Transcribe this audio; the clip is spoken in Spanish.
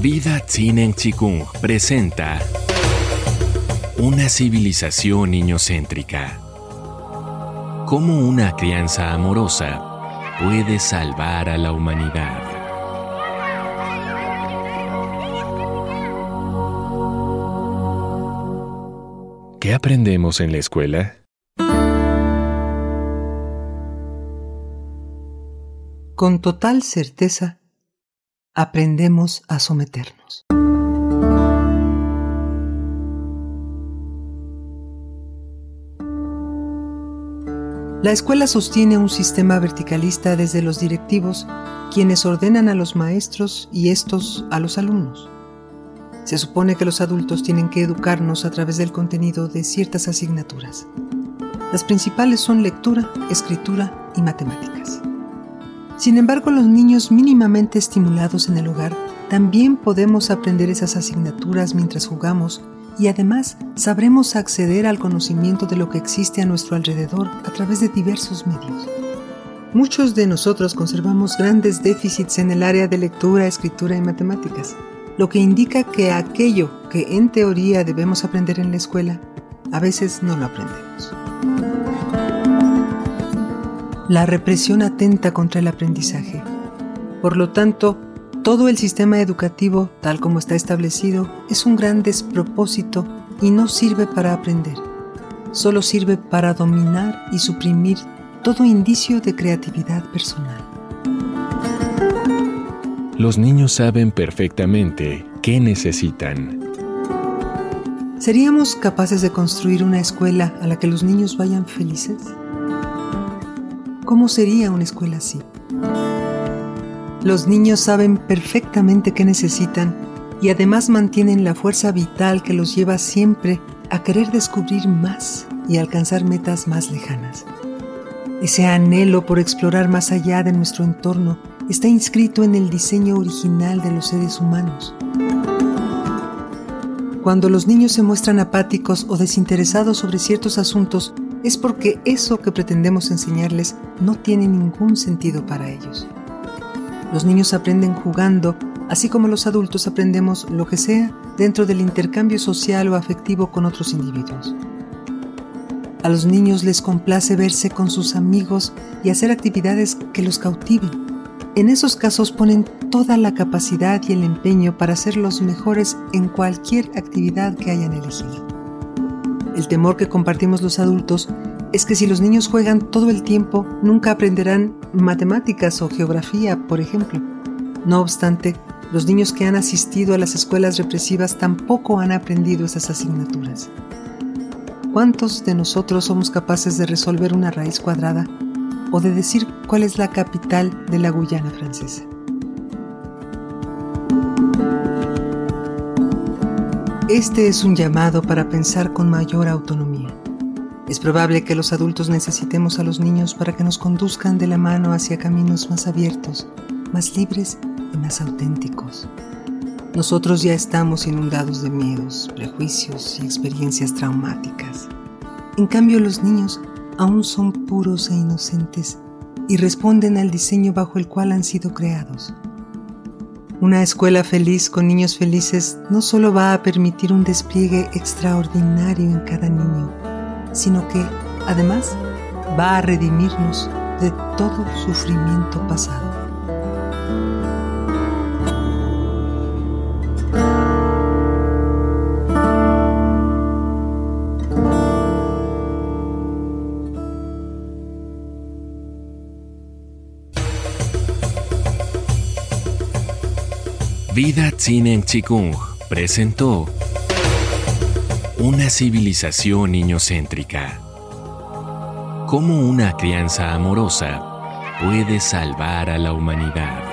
Vida Tsinen Chikung presenta Una civilización niñocéntrica. Cómo una crianza amorosa puede salvar a la humanidad. ¿Qué aprendemos en la escuela? Con total certeza, aprendemos a someternos. La escuela sostiene un sistema verticalista desde los directivos, quienes ordenan a los maestros y estos a los alumnos. Se supone que los adultos tienen que educarnos a través del contenido de ciertas asignaturas. Las principales son lectura, escritura y matemáticas. Sin embargo, los niños mínimamente estimulados en el hogar también podemos aprender esas asignaturas mientras jugamos y además sabremos acceder al conocimiento de lo que existe a nuestro alrededor a través de diversos medios. Muchos de nosotros conservamos grandes déficits en el área de lectura, escritura y matemáticas, lo que indica que aquello que en teoría debemos aprender en la escuela, a veces no lo aprendemos. La represión atenta contra el aprendizaje. Por lo tanto, todo el sistema educativo, tal como está establecido, es un gran despropósito y no sirve para aprender. Solo sirve para dominar y suprimir todo indicio de creatividad personal. Los niños saben perfectamente qué necesitan. ¿Seríamos capaces de construir una escuela a la que los niños vayan felices? ¿Cómo sería una escuela así? Los niños saben perfectamente qué necesitan y además mantienen la fuerza vital que los lleva siempre a querer descubrir más y alcanzar metas más lejanas. Ese anhelo por explorar más allá de nuestro entorno está inscrito en el diseño original de los seres humanos. Cuando los niños se muestran apáticos o desinteresados sobre ciertos asuntos, es porque eso que pretendemos enseñarles no tiene ningún sentido para ellos. Los niños aprenden jugando, así como los adultos aprendemos lo que sea dentro del intercambio social o afectivo con otros individuos. A los niños les complace verse con sus amigos y hacer actividades que los cautiven. En esos casos ponen toda la capacidad y el empeño para ser los mejores en cualquier actividad que hayan elegido. El temor que compartimos los adultos es que si los niños juegan todo el tiempo, nunca aprenderán matemáticas o geografía, por ejemplo. No obstante, los niños que han asistido a las escuelas represivas tampoco han aprendido esas asignaturas. ¿Cuántos de nosotros somos capaces de resolver una raíz cuadrada o de decir cuál es la capital de la Guyana francesa? Este es un llamado para pensar con mayor autonomía. Es probable que los adultos necesitemos a los niños para que nos conduzcan de la mano hacia caminos más abiertos, más libres y más auténticos. Nosotros ya estamos inundados de miedos, prejuicios y experiencias traumáticas. En cambio, los niños aún son puros e inocentes y responden al diseño bajo el cual han sido creados. Una escuela feliz con niños felices no solo va a permitir un despliegue extraordinario en cada niño, sino que, además, va a redimirnos de todo sufrimiento pasado. Vida Tsinen Chikung presentó una civilización niñocéntrica. Cómo una crianza amorosa puede salvar a la humanidad.